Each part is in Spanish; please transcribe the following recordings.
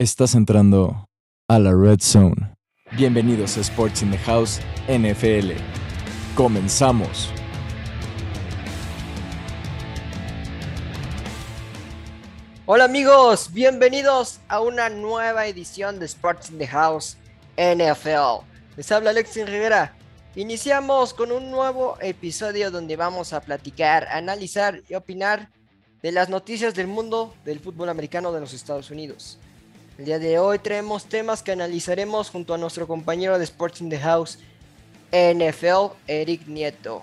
Estás entrando a la Red Zone. Bienvenidos a Sports in the House NFL. Comenzamos. Hola amigos, bienvenidos a una nueva edición de Sports in the House NFL. Les habla Alexis Rivera. Iniciamos con un nuevo episodio donde vamos a platicar, analizar y opinar de las noticias del mundo del fútbol americano de los Estados Unidos. El día de hoy traemos temas que analizaremos junto a nuestro compañero de Sports in the House, NFL, Eric Nieto.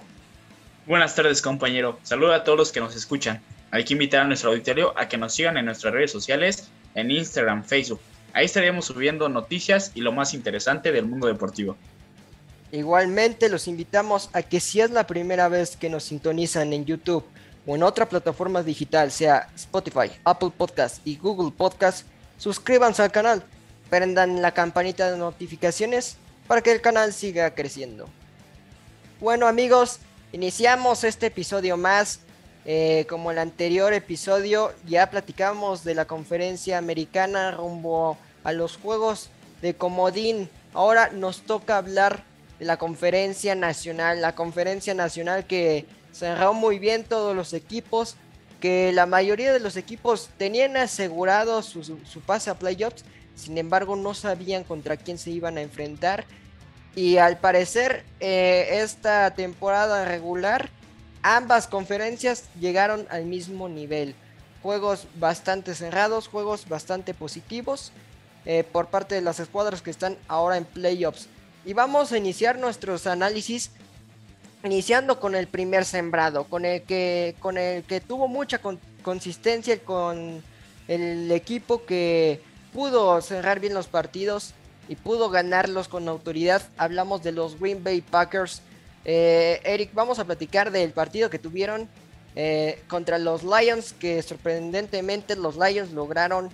Buenas tardes compañero, saludo a todos los que nos escuchan. Hay que invitar a nuestro auditorio a que nos sigan en nuestras redes sociales, en Instagram, Facebook. Ahí estaremos subiendo noticias y lo más interesante del mundo deportivo. Igualmente los invitamos a que si es la primera vez que nos sintonizan en YouTube o en otra plataforma digital, sea Spotify, Apple Podcast y Google Podcast, suscríbanse al canal, prendan la campanita de notificaciones para que el canal siga creciendo. Bueno amigos, iniciamos este episodio más eh, como el anterior episodio, ya platicamos de la conferencia americana rumbo a los juegos de Comodín. Ahora nos toca hablar de la conferencia nacional. La conferencia nacional que cerró muy bien todos los equipos. Que la mayoría de los equipos tenían asegurado su, su pase a playoffs. Sin embargo, no sabían contra quién se iban a enfrentar. Y al parecer, eh, esta temporada regular ambas conferencias llegaron al mismo nivel. Juegos bastante cerrados, juegos bastante positivos eh, por parte de las escuadras que están ahora en playoffs. Y vamos a iniciar nuestros análisis iniciando con el primer sembrado, con el que, con el que tuvo mucha consistencia, con el equipo que pudo cerrar bien los partidos y pudo ganarlos con autoridad. Hablamos de los Green Bay Packers eh, Eric, vamos a platicar del partido que tuvieron eh, contra los Lions, que sorprendentemente los Lions lograron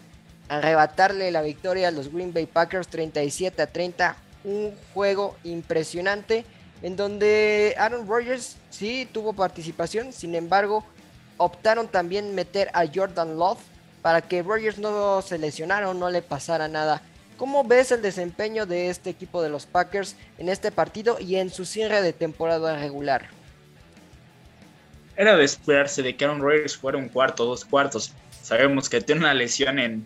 arrebatarle la victoria a los Green Bay Packers 37 a 30. Un juego impresionante en donde Aaron Rodgers sí tuvo participación, sin embargo optaron también meter a Jordan Love para que Rodgers no se lesionara o no le pasara nada. ¿Cómo ves el desempeño de este equipo de los Packers en este partido y en su cierre de temporada regular? Era de esperarse de que Aaron Rodgers fuera un cuarto, dos cuartos. Sabemos que tiene una lesión en,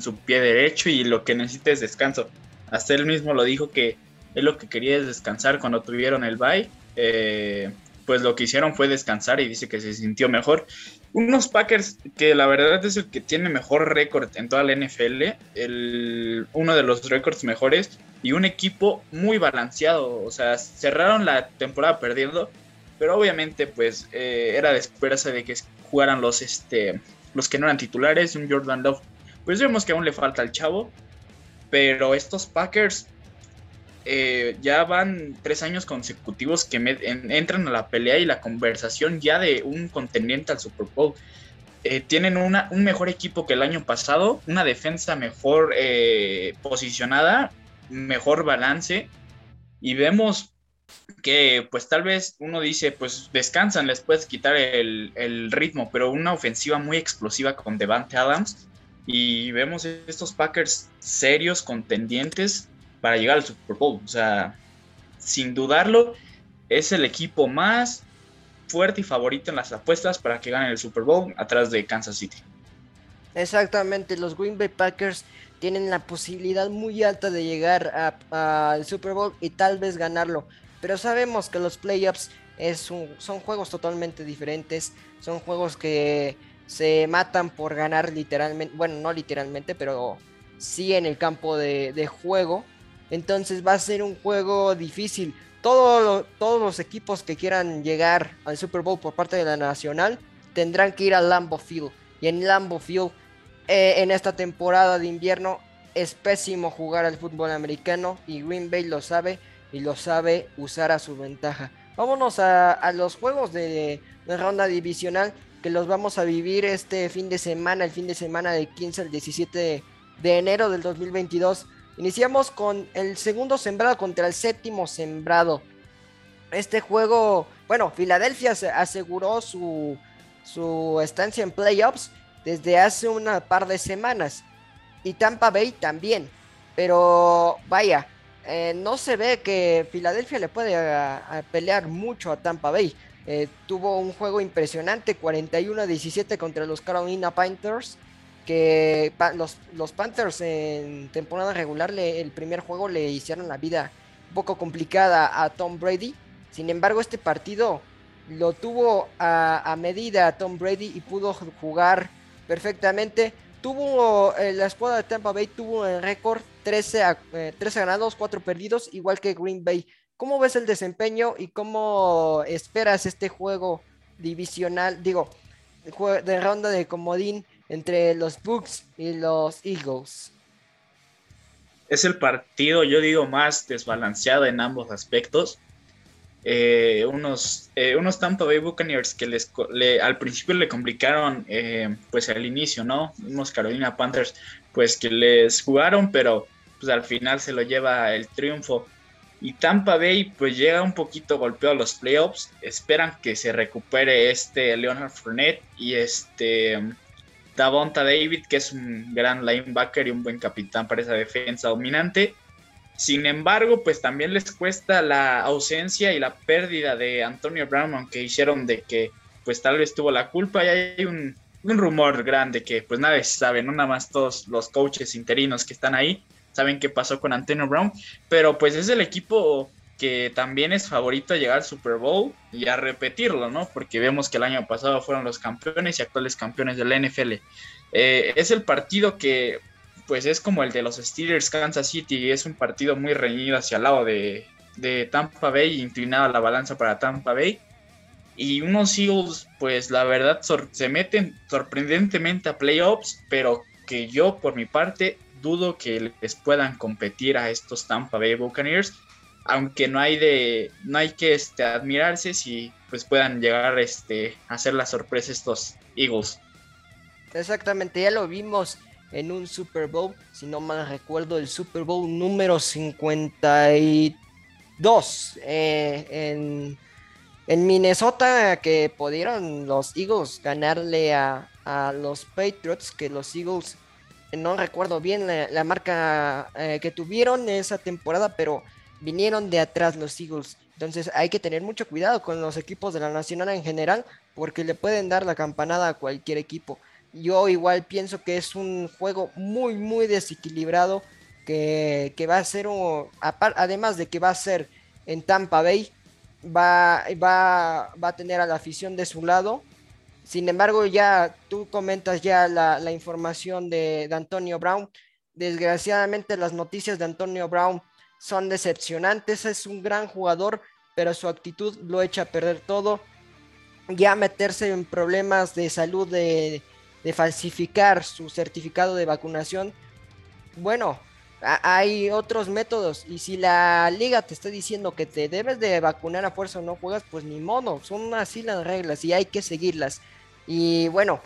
su pie derecho y lo que necesita es descanso. Hasta él mismo lo dijo que él lo que quería es descansar cuando tuvieron el bye. Eh, pues lo que hicieron fue descansar y dice que se sintió mejor unos Packers que la verdad es el que tiene mejor récord en toda la NFL, el, uno de los récords mejores y un equipo muy balanceado. O sea, cerraron la temporada perdiendo, pero obviamente pues eh, era de esperarse de que jugaran los, este, los que no eran titulares, un Jordan Love. Pues vemos que aún le falta al chavo, pero estos Packers eh, ya van tres años consecutivos que entran a la pelea y la conversación ya de un contendiente al Super Bowl. Eh, tienen una, un mejor equipo que el año pasado, una defensa mejor eh, posicionada, mejor balance y vemos que pues tal vez uno dice pues descansan, les puedes quitar el, el ritmo, pero una ofensiva muy explosiva con Devante Adams y vemos estos Packers serios, contendientes para llegar al Super Bowl. O sea, sin dudarlo, es el equipo más fuerte y favorito en las apuestas para que ganen el Super Bowl atrás de Kansas City. Exactamente, los Green Bay Packers tienen la posibilidad muy alta de llegar al Super Bowl y tal vez ganarlo. Pero sabemos que los playoffs es son juegos totalmente diferentes. Son juegos que se matan por ganar literalmente. Bueno, no literalmente, pero sí en el campo de, de juego. Entonces va a ser un juego difícil. todos los equipos que quieran llegar al Super Bowl por parte de la Nacional tendrán que ir al Lambo Field. Y en Lambo Field, eh, en esta temporada de invierno, es pésimo jugar al fútbol americano. Y Green Bay lo sabe y lo sabe usar a su ventaja. Vámonos a, los juegos de, de ronda divisional que los vamos a vivir este fin de semana, el fin de semana del 15 al 17 de enero del 2022. Iniciamos con el segundo sembrado contra el séptimo sembrado. Este juego, bueno, Filadelfia aseguró su, su estancia en playoffs desde hace una par de semanas. y Tampa Bay también. Pero vaya, eh, no se ve que Filadelfia le puede pelear mucho a Tampa Bay. Eh, tuvo un juego impresionante, 41-17 contra los Carolina Panthers. Que los, los, Panthers en temporada regular, el primer juego le hicieron la vida un poco complicada a Tom Brady. Sin embargo, este partido lo tuvo a, medida Tom Brady y pudo jugar perfectamente. Tuvo eh, la escuadra de Tampa Bay tuvo el récord 13, 13 eh, ganados, 4 perdidos, igual que Green Bay. ¿Cómo ves el desempeño y cómo esperas este juego divisional, digo, de ronda de comodín entre los Bucks y los Eagles? Es el partido, yo digo, más desbalanceado en ambos aspectos. Eh, unos, eh, unos Tampa Bay Buccaneers que les, al principio le complicaron eh, pues al inicio, ¿no? Unos Carolina Panthers pues que les jugaron, pero pues al final se lo lleva el triunfo. Y Tampa Bay pues llega un poquito golpeado a los playoffs, esperan que se recupere este Leonard Fournette y este Davonta David, que es un gran linebacker y un buen capitán para esa defensa dominante. Sin embargo, pues también les cuesta la ausencia y la pérdida de Antonio Brown, aunque hicieron de que pues tal vez tuvo la culpa. Y hay un, rumor grande que pues nadie sabe, no nada más todos los coaches interinos que están ahí saben qué pasó con Antonio Brown, pero pues es el equipo que también es favorito a llegar al Super Bowl y a repetirlo, ¿no? Porque vemos que el año pasado fueron los campeones y actuales campeones de la NFL. Eh, es el partido que pues es como el de los Steelers Kansas City, es un partido muy reñido hacia el lado de, Tampa Bay, inclinado a la balanza para Tampa Bay. Y unos Eagles, pues la verdad se meten sorprendentemente a playoffs, pero que yo por mi parte dudo que les puedan competir a estos Tampa Bay Buccaneers, aunque no hay de no hay que este, admirarse si pues puedan llegar este, a hacer la sorpresa estos Eagles. Exactamente, ya lo vimos en un Super Bowl, si no mal recuerdo, el Super Bowl número 52 eh, en, en, Minnesota, que pudieron los Eagles ganarle a, los Patriots, que los Eagles, no recuerdo bien la, marca eh, que tuvieron esa temporada, pero vinieron de atrás los Eagles. Entonces hay que tener mucho cuidado con los equipos de la Nacional en general, porque le pueden dar la campanada a cualquier equipo. Yo igual pienso que es un juego muy, muy desequilibrado. Que, va a ser, un, además de que va a ser en Tampa Bay, va, va, va a tener a la afición de su lado. Sin embargo, ya tú comentas ya la, información de, de, Antonio Brown. Desgraciadamente las noticias de Antonio Brown son decepcionantes. Es un gran jugador, pero su actitud lo echa a perder todo. Ya meterse en problemas de salud de, falsificar su certificado de vacunación, bueno, hay otros métodos y si la liga te está diciendo que te debes de vacunar a fuerza o no juegas, pues ni modo, son así las reglas y hay que seguirlas. Y bueno,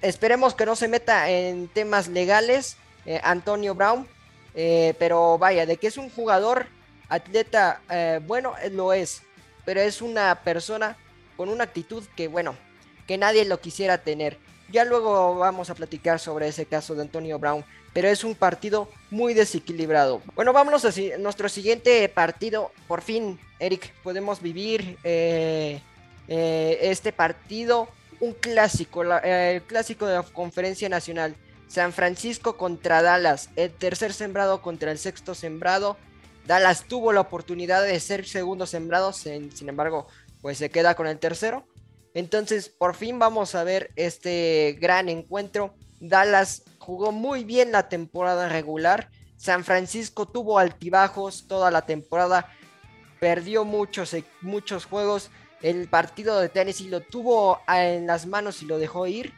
esperemos que no se meta en temas legales eh, Antonio Brown, eh, pero vaya, de que es un jugador atleta, eh, bueno, lo es, pero es una persona con una actitud que, bueno, que nadie lo quisiera tener. Ya luego vamos a platicar sobre ese caso de Antonio Brown, pero es un partido muy desequilibrado. Bueno, vámonos a nuestro siguiente partido. Por fin, Eric, podemos vivir eh, eh, este partido, un clásico, eh, el clásico de la conferencia nacional. San Francisco contra Dallas, el tercer sembrado contra el sexto sembrado. Dallas tuvo la oportunidad de ser segundo sembrado, sin embargo, pues se queda con el tercero. Entonces, por fin vamos a ver este gran encuentro. Dallas jugó muy bien la temporada regular. San Francisco tuvo altibajos toda la temporada. Perdió muchos, eh, muchos juegos. El partido de Tennessee lo tuvo en las manos y lo dejó ir.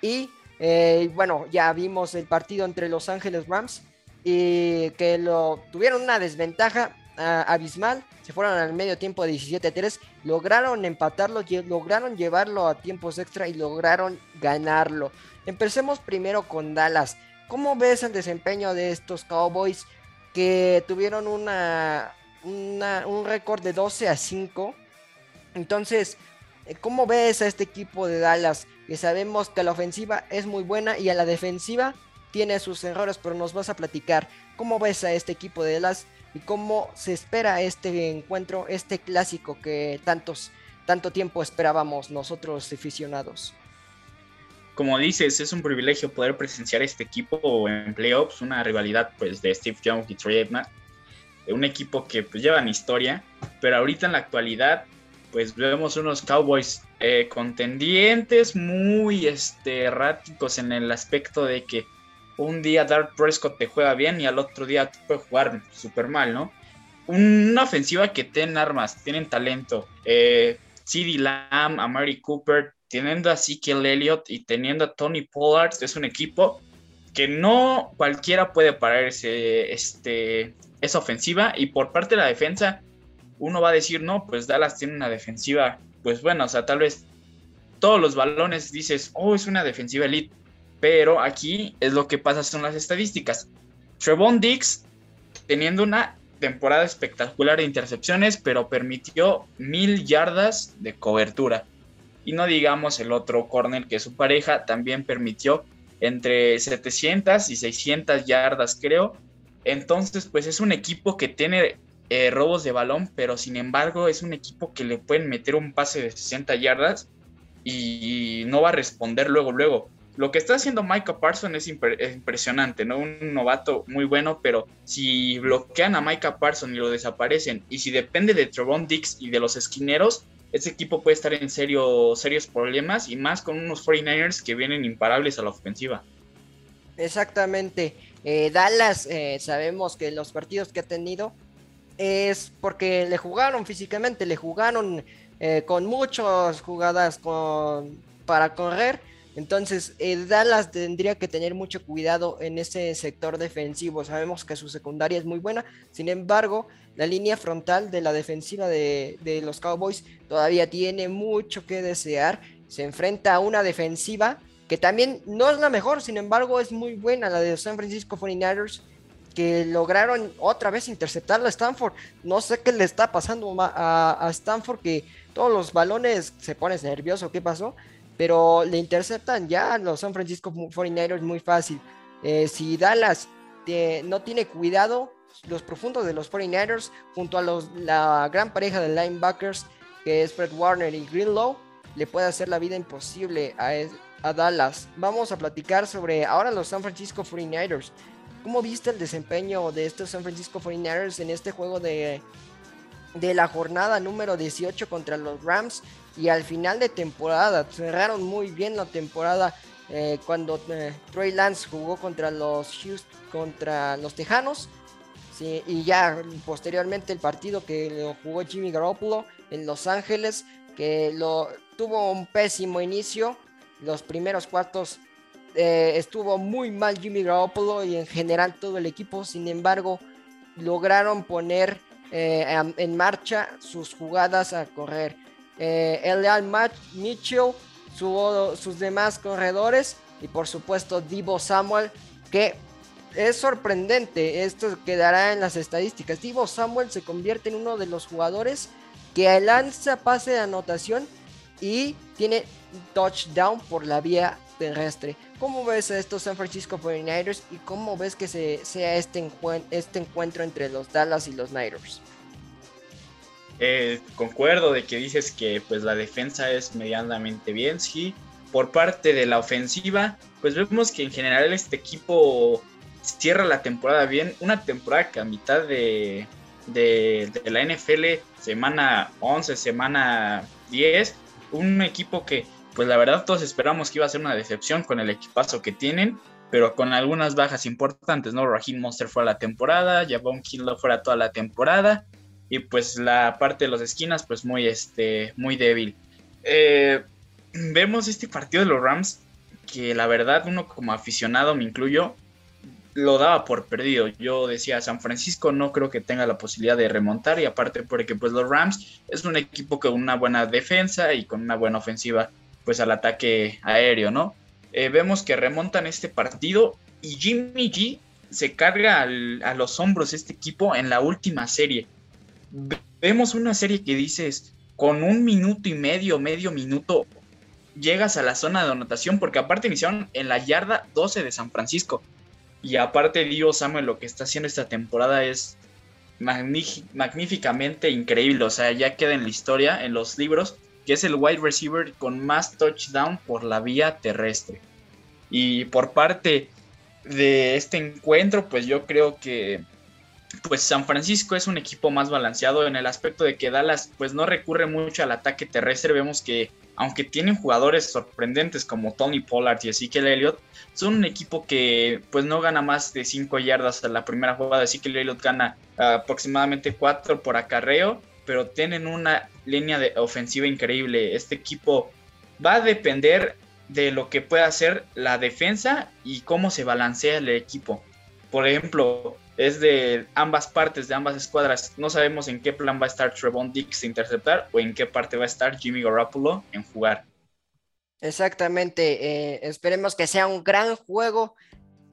Y eh, bueno, ya vimos el partido entre Los Ángeles Rams. Y que lo tuvieron una desventaja ah, abismal se fueron al medio tiempo de 17-3, lograron empatarlo, lograron llevarlo a tiempos extra y lograron ganarlo. Empecemos primero con Dallas. ¿Cómo ves el desempeño de estos Cowboys que tuvieron una, un récord de 12 a 5? Entonces, eh, ¿cómo ves a este equipo de Dallas? Que sabemos que la ofensiva es muy buena y a la defensiva tiene sus errores, pero nos vas a platicar cómo ves a este equipo de Dallas y cómo se espera este encuentro, este clásico que tantos, tanto tiempo esperábamos nosotros aficionados. Como dices, es un privilegio poder presenciar este equipo en playoffs, una rivalidad pues de Steve Young y Trey Edna, un equipo que pues llevan historia, pero ahorita en la actualidad pues vemos unos Cowboys eh, contendientes muy este, erráticos en el aspecto de que un día Dark Prescott te juega bien y al otro día te puede jugar súper mal, ¿no? Una ofensiva que tienen armas, tienen talento. Eh, CD Lamb, a Mary Cooper, teniendo a Ezekiel Elliott y teniendo a Tony Pollard, es un equipo que no cualquiera puede parar ese, este, esa ofensiva. Y por parte de la defensa, uno va a decir, no, pues Dallas tiene una defensiva, pues bueno, o sea, tal vez todos los balones dices, oh, es una defensiva elite pero aquí es lo que pasa son las estadísticas. Trevon Dix teniendo una temporada espectacular de intercepciones, pero permitió mil yardas de cobertura. Y no digamos el otro corner que su pareja también permitió entre 700 y 600 yardas, creo. Entonces, pues es un equipo que tiene eh, robos de balón, pero sin embargo es un equipo que le pueden meter un pase de 60 yardas y no va a responder luego, luego. Lo que está haciendo Micah Parsons es, impresionante, ¿no? Un novato muy bueno, pero si bloquean a Micah Parsons y lo desaparecen, y si depende de Trevon Dix y de los esquineros, ese equipo puede estar en serio, serios problemas y más con unos 49ers que vienen imparables a la ofensiva. Exactamente. Eh, Dallas, eh, sabemos que los partidos que ha tenido es porque le jugaron físicamente, le jugaron eh, con muchas jugadas con, para correr entonces, Dallas tendría que tener mucho cuidado en ese sector defensivo. Sabemos que su secundaria es muy buena, sin embargo, la línea frontal de la defensiva de, los Cowboys todavía tiene mucho que desear. Se enfrenta a una defensiva que también no es la mejor, sin embargo, es muy buena, la de San Francisco 49ers que lograron otra vez interceptar a Stanford. No sé qué le está pasando a, a Stanford, que todos los balones se pones nervioso. ¿Qué pasó? pero le interceptan ya los San Francisco 49ers muy fácil. Eh, si Dallas no tiene cuidado, los profundos de los 49ers, junto a la gran pareja de linebackers, que es Fred Warner y Greenlow, le puede hacer la vida imposible a, a Dallas. Vamos a platicar sobre ahora los San Francisco 49ers. ¿Cómo viste el desempeño de estos San Francisco 49ers en este juego de, de la jornada número 18 contra los Rams? y al final de temporada cerraron muy bien la temporada eh, cuando eh, Trey Lance jugó contra los contra los Tejanos y ya posteriormente el partido que lo jugó Jimmy Garoppolo en Los Ángeles que lo tuvo un pésimo inicio los primeros cuartos eh, estuvo muy mal Jimmy Garoppolo y en general todo el equipo. Sin embargo lograron poner en marcha sus jugadas a correr. Eh, Elial Mitchell, sus demás corredores y por supuesto Divo Samuel, que es sorprendente, esto quedará en las estadísticas. Divo Samuel se convierte en uno de los jugadores que lanza pase de anotación y tiene touchdown por la vía terrestre. ¿Cómo ves a estos San Francisco 49ers y cómo ves que se, sea este, este encuentro entre los Dallas y los Niners? Eh, concuerdo de que dices que pues la defensa es medianamente bien, sí. Por parte de la ofensiva, pues vemos que en general este equipo cierra la temporada bien. Una temporada que a mitad de, de, la NFL, semana 11, semana 10, un equipo que pues la verdad todos esperamos que iba a ser una decepción con el equipazo que tienen, pero con algunas bajas importantes, ¿no? Raheem Monster fue a la temporada, Javon Kinlaw fuera toda la temporada, y pues la parte de las esquinas pues muy, este, muy débil. Eh, vemos este partido de los Rams que la verdad uno como aficionado, me incluyo, lo daba por perdido. Yo decía, San Francisco no creo que tenga la posibilidad de remontar y aparte porque pues los Rams es un equipo con una buena defensa y con una buena ofensiva pues al ataque aéreo, ¿no? Eh, vemos que remontan este partido y Jimmy G se carga a los hombros este equipo en la última serie vemos una serie que dices, con un minuto y medio, medio minuto, llegas a la zona de anotación, porque aparte iniciaron en la yarda 12 de San Francisco. Y aparte, Dios Samuel, lo que está haciendo esta temporada es magníficamente increíble. O sea, ya queda en la historia, en los libros, que es el wide receiver con más touchdown por la vía terrestre. Y por parte de este encuentro, pues yo creo que pues San Francisco es un equipo más balanceado en el aspecto de que Dallas pues no recurre mucho al ataque terrestre. Vemos que aunque tienen jugadores sorprendentes como Tony Pollard y Ezekiel Elliott, son un equipo que pues no gana más de 5 yardas en la primera jugada. Ezekiel Elliott gana aproximadamente 4 por acarreo, pero tienen una línea de ofensiva increíble. Este equipo va a depender de lo que pueda hacer la defensa y cómo se balancea el equipo. Por ejemplo, es de ambas partes, de ambas escuadras. No sabemos en qué plan va a estar Trevon Dix interceptar o en qué parte va a estar Jimmy Garoppolo en jugar. Exactamente, eh, esperemos que sea un gran juego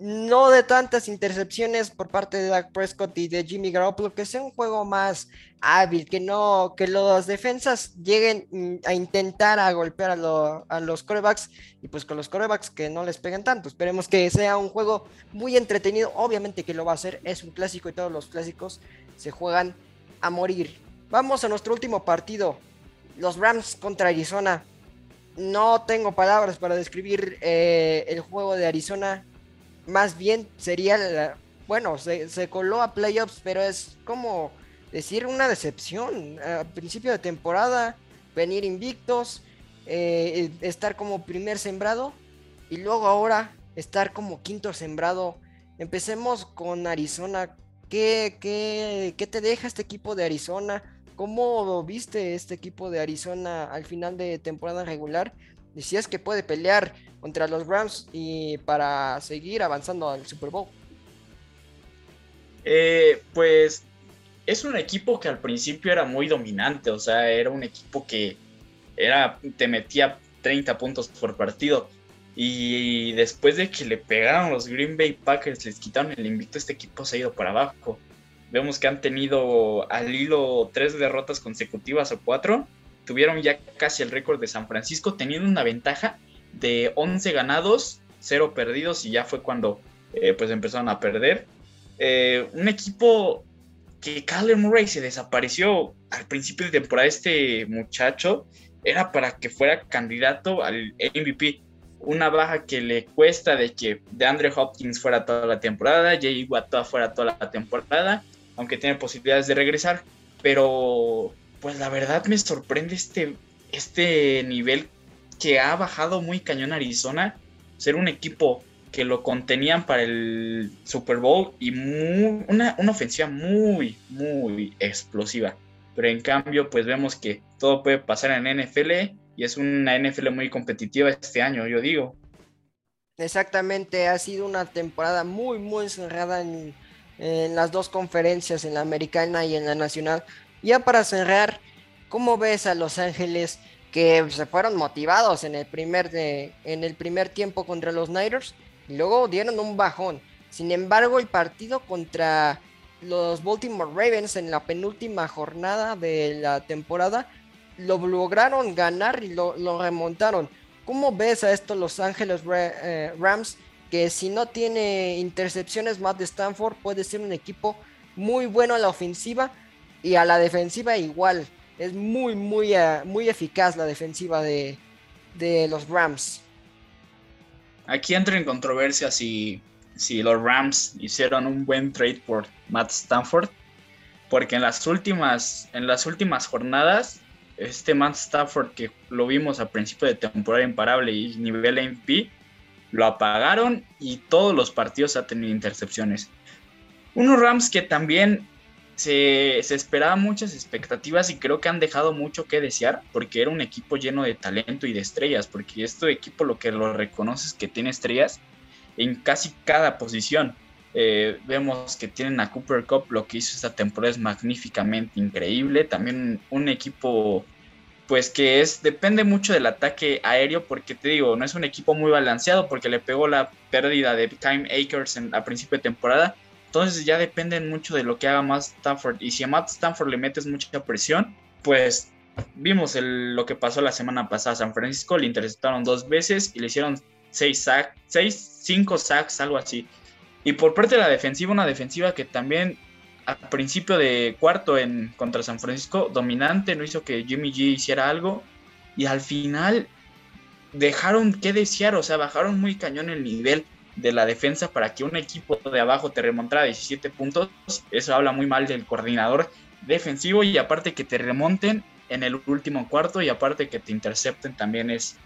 no de tantas intercepciones por parte de Dak Prescott y de Jimmy Garoppolo, que sea un juego más hábil, que no, que las defensas lleguen mm, a intentar a golpear a, los corebacks y pues con los corebacks que no les peguen tanto. Esperemos que sea un juego muy entretenido, obviamente que lo va a hacer, es un clásico y todos los clásicos se juegan a morir. Vamos a nuestro último partido, los Rams contra Arizona. No tengo palabras para describir eh, el juego de Arizona más bien sería, bueno, se, coló a playoffs, pero es como decir una decepción. A principio de temporada, venir invictos, eh, estar como primer sembrado y luego ahora estar como quinto sembrado. Empecemos con Arizona. ¿Qué, qué, qué te deja este equipo de Arizona? ¿Cómo viste este equipo de Arizona al final de temporada regular? Decías que puede pelear contra los Rams y para seguir avanzando al Super Bowl? Eh, pues es un equipo que al principio era muy dominante, o sea, era un equipo que era, te metía 30 puntos por partido. Y después de que le pegaron los Green Bay Packers, les quitaron el invicto, este equipo se ha ido para abajo. Vemos que han tenido al hilo tres derrotas consecutivas o cuatro. Tuvieron ya casi el récord de San Francisco, teniendo una ventaja de 11 ganados, 0 perdidos y ya fue cuando eh, pues empezaron a perder. Eh, un equipo que Kyler Murray se desapareció al principio de temporada. Este muchacho era para que fuera candidato al MVP. Una baja que le cuesta de que de Andre Hopkins fuera toda la temporada, Jay Watt fuera toda la temporada, aunque tiene posibilidades de regresar. Pero, pues la verdad me sorprende este, este nivel que ha bajado muy cañón Arizona, ser un equipo que lo contenían para el Super Bowl y una, ofensiva muy, muy explosiva. Pero en cambio, pues vemos que todo puede pasar en NFL y es una NFL muy competitiva este año, yo digo. Exactamente, ha sido una temporada muy, muy cerrada en las dos conferencias, en la americana y en la nacional. Ya para cerrar, ¿cómo ves a Los Ángeles? que se fueron motivados en el primer, en el primer tiempo contra los Niners y luego dieron un bajón. Sin embargo, el partido contra los Baltimore Ravens en la penúltima jornada de la temporada lo lograron ganar y lo, remontaron. ¿Cómo ves a esto Los Ángeles eh, Rams? Que si no tiene intercepciones más de Stanford, puede ser un equipo muy bueno a la ofensiva y a la defensiva igual es muy, muy, eh, muy eficaz la defensiva de, los Rams. Aquí entra en controversia si, si los Rams hicieron un buen trade por Matt Stanford, porque en las últimas, en las últimas jornadas, este Matt Stafford que lo vimos a principio de temporada imparable y nivel MVP, lo apagaron y todos los partidos ha tenido intercepciones. Unos Rams que también se, se esperaban muchas expectativas y creo que han dejado mucho que desear porque era un equipo lleno de talento y de estrellas, porque este equipo lo que lo reconoce es que tiene estrellas en casi cada posición. Eh, vemos que tienen a Cooper Cup, lo que hizo esta temporada es magníficamente increíble. También un equipo, pues que es, depende mucho del ataque aéreo, porque te digo, no es un equipo muy balanceado, porque le pegó la pérdida de Time en, a principio de temporada, entonces ya dependen mucho de lo que haga Matt Stanford. Y si a Matt Stanford le metes mucha presión, pues vimos lo que pasó la semana pasada. San Francisco le interceptaron dos veces y le hicieron seis sacks, seis, cinco sacks, algo así. Y por parte de la defensiva, una defensiva que también a principio de cuarto en contra San Francisco, dominante, no hizo que Jimmy G hiciera algo. Y al final dejaron que desear, o sea, bajaron muy cañón el nivel de la defensa para que un equipo de abajo te remontara 17 puntos. Eso habla muy mal del coordinador defensivo y aparte que te remonten en el último cuarto y aparte que te intercepten también es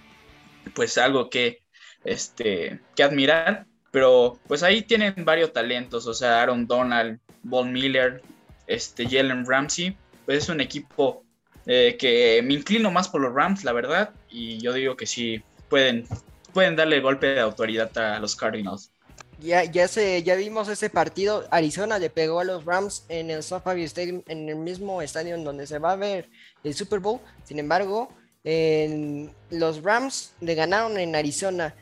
pues algo que, este, que admirar. Pero pues ahí tienen varios talentos, o sea, Aaron Donald, Von Miller, este, Jalen Ramsey, pues es un equipo eh, que me inclino más por los Rams, la verdad, y yo digo que sí pueden, pueden darle golpe de autoridad a los Cardinals. Ya, ya, se, ya vimos ese partido. Arizona le pegó a los Rams en el SoFi Stadium, en el mismo estadio en donde se va a ver el Super Bowl. Sin embargo, los Rams le ganaron en Arizona.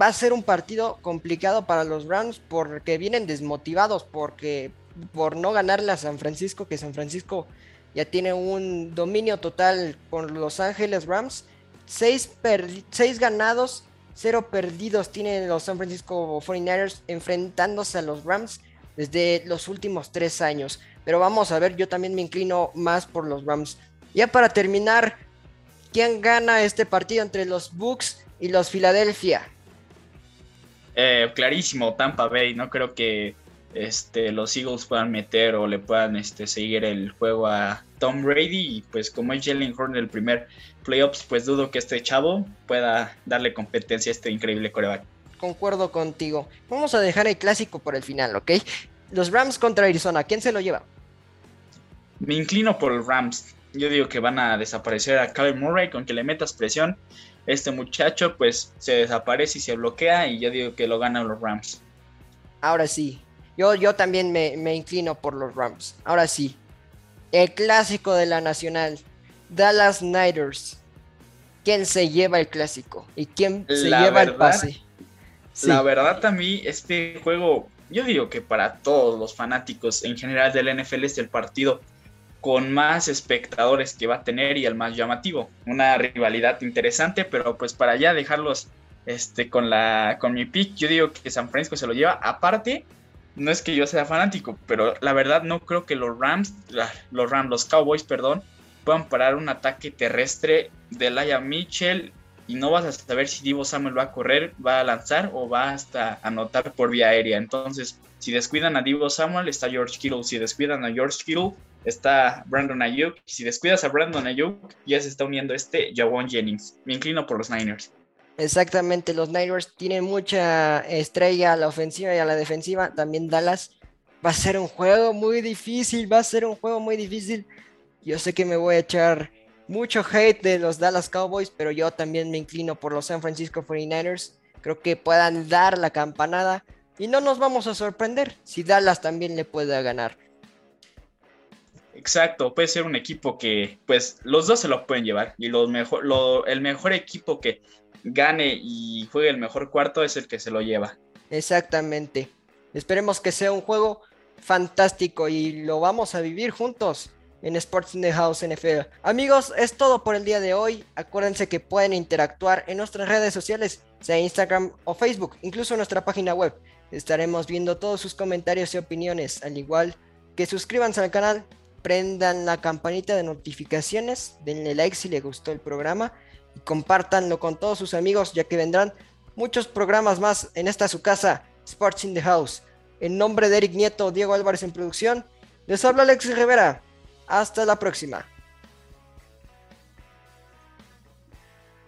Va a ser un partido complicado para los Rams porque vienen desmotivados porque por no ganarle a San Francisco, que San Francisco ya tiene un dominio total con Los Ángeles Rams. Seis, seis ganados, cero perdidos tienen los San Francisco 49ers enfrentándose a los Rams desde los últimos tres años. Pero vamos a ver, yo también me inclino más por los Rams. Ya para terminar, ¿quién gana este partido entre los Bucks y los Philadelphia? Eh, clarísimo, Tampa Bay. No creo que este, los Eagles puedan meter o le puedan este, seguir el juego a Tom Brady. Y pues como es Jalen Horn el primer playoffs, pues dudo que este chavo pueda darle competencia a este increíble coreback. Concuerdo contigo. Vamos a dejar el clásico por el final, ¿ok? Los Rams contra Arizona, ¿quién se lo lleva? Me inclino por los Rams. Yo digo que van a desaparecer a Kyle Murray con que le metas presión. Este muchacho pues se desaparece y se bloquea y yo digo que lo ganan los Rams. Ahora sí, yo, yo también me, inclino por los Rams. Ahora sí. El clásico de la nacional. Dallas Niners. ¿Quién se lleva el clásico? ¿Y quién se lleva el pase? La verdad a mí este juego, yo digo que para todos los fanáticos en general del NFL es el partido con más espectadores que va a tener y el más llamativo. Una rivalidad interesante, pero pues para ya dejarlos este, con, la, con mi pick, yo digo que San Francisco se lo lleva. Aparte, no es que yo sea fanático, pero la verdad no creo que los Rams, los Rams, los Cowboys, perdón, puedan parar un ataque terrestre de Laia Mitchell y no vas a saber si Divo Samuel va a correr, va a lanzar o va hasta anotar por vía aérea. Entonces, si descuidan a Divo Samuel, está George Kittle. Si descuidan a George Kittle, está Brandon Ayuk. Si descuidas a Brandon Ayuk, ya se está uniendo este Jawon Jennings. Me inclino por los Niners. Exactamente, los Niners tienen mucha estrella a la ofensiva y a la defensiva. También Dallas va a ser un juego muy difícil, va a ser un juego muy difícil. Yo sé que me voy a echar mucho hate de los Dallas Cowboys, pero yo también me inclino por los San Francisco 49ers. Creo que puedan dar la campanada y no nos vamos a sorprender si Dallas también le pueda ganar. Exacto, puede ser un equipo que, pues, los dos se lo pueden llevar. Y los mejor, el mejor equipo que gane y juegue el mejor cuarto es el que se lo lleva. Exactamente. Esperemos que sea un juego fantástico y lo vamos a vivir juntos en Sports in the House NFL. Amigos, es todo por el día de hoy. Acuérdense que pueden interactuar en nuestras redes sociales, sea Instagram o Facebook, incluso en nuestra página web. Estaremos viendo todos sus comentarios y opiniones, al igual que suscríbanse al canal, prendan la campanita de notificaciones, denle like si les gustó el programa y compártanlo con todos sus amigos, ya que vendrán muchos programas más en esta su casa, Sports in the House. En nombre de Eric Nieto, Diego Álvarez en producción, les habla Alex Rivera. Hasta la próxima.